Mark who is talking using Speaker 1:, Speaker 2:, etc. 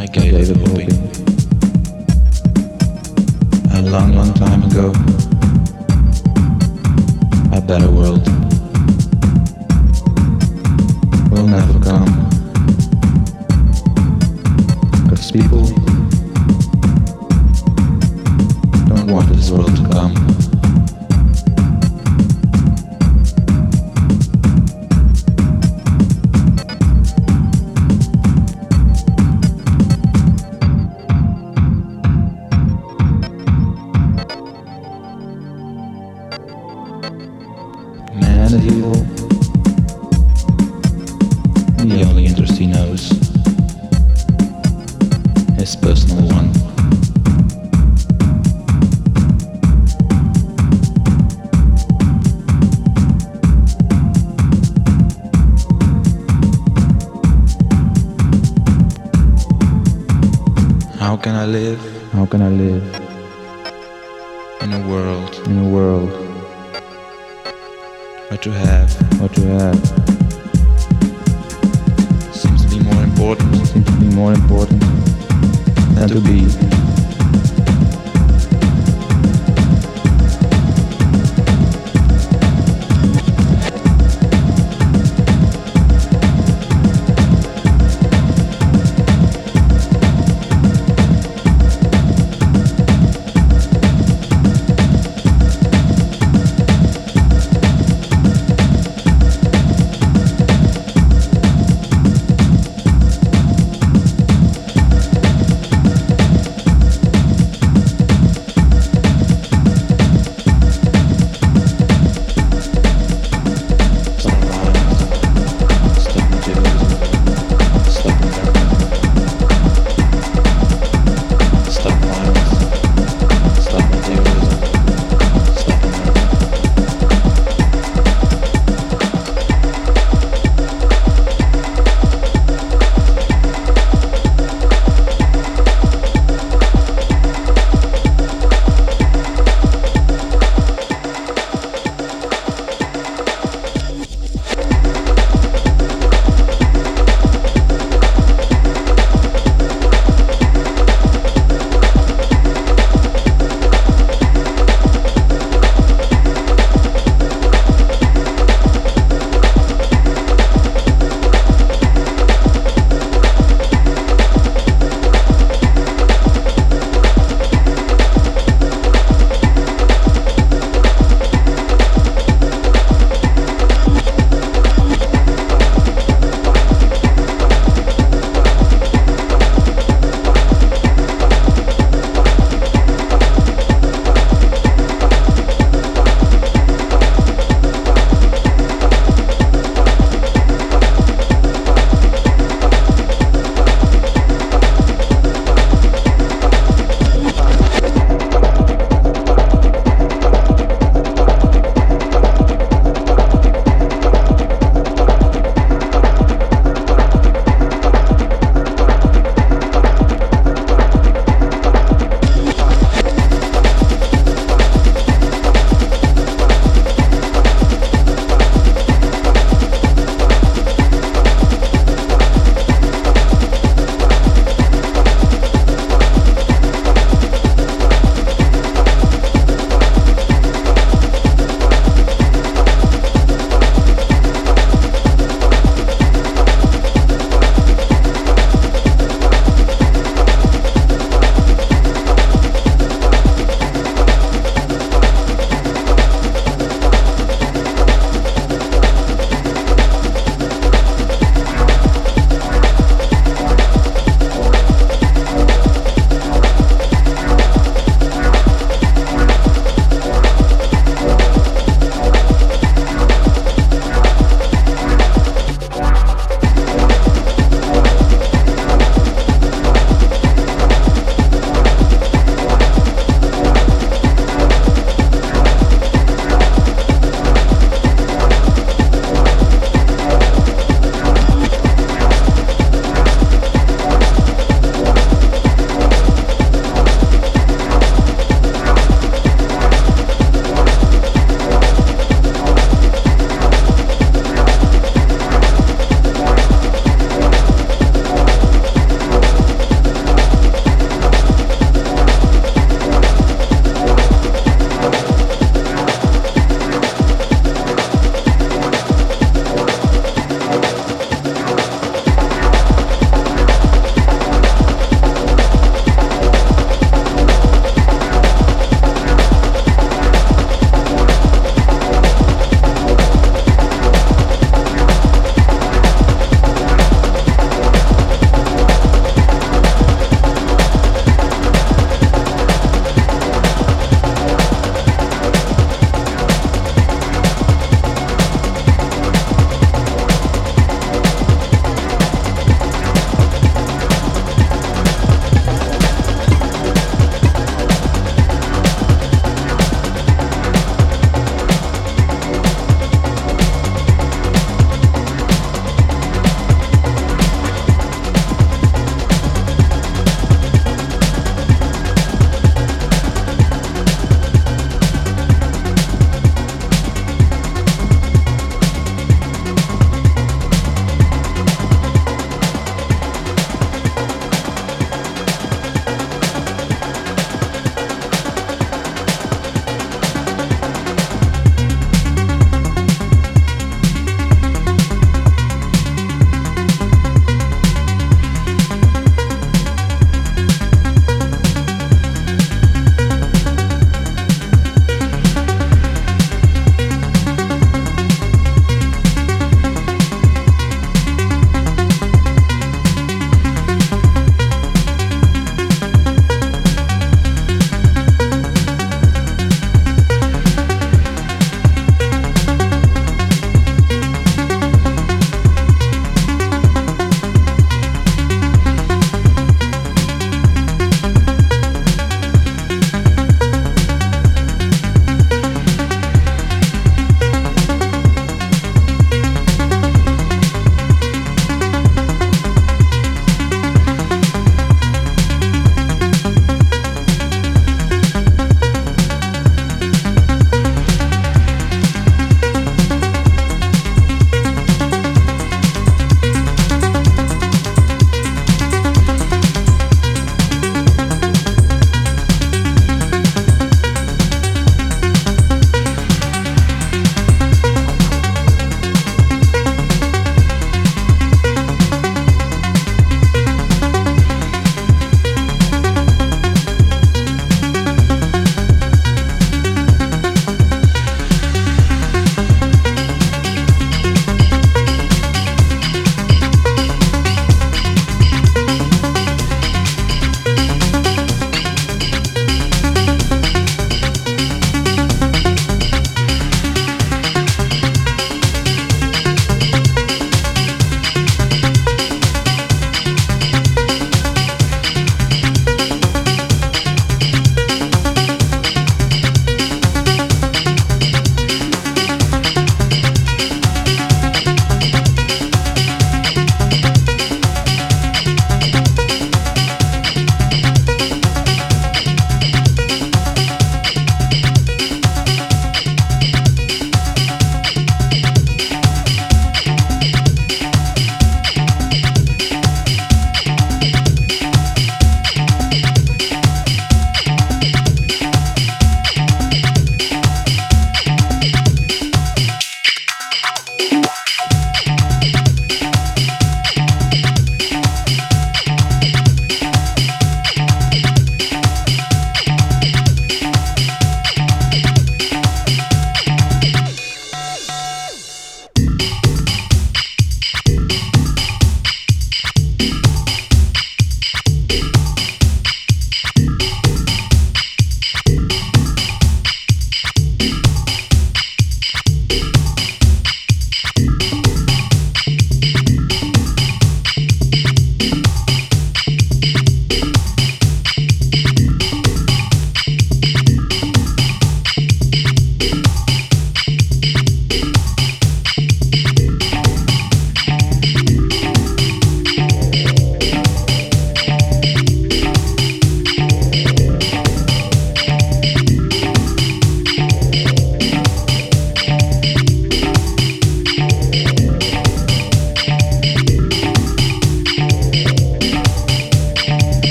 Speaker 1: I gave it hoping. A long, long time ago. A better world.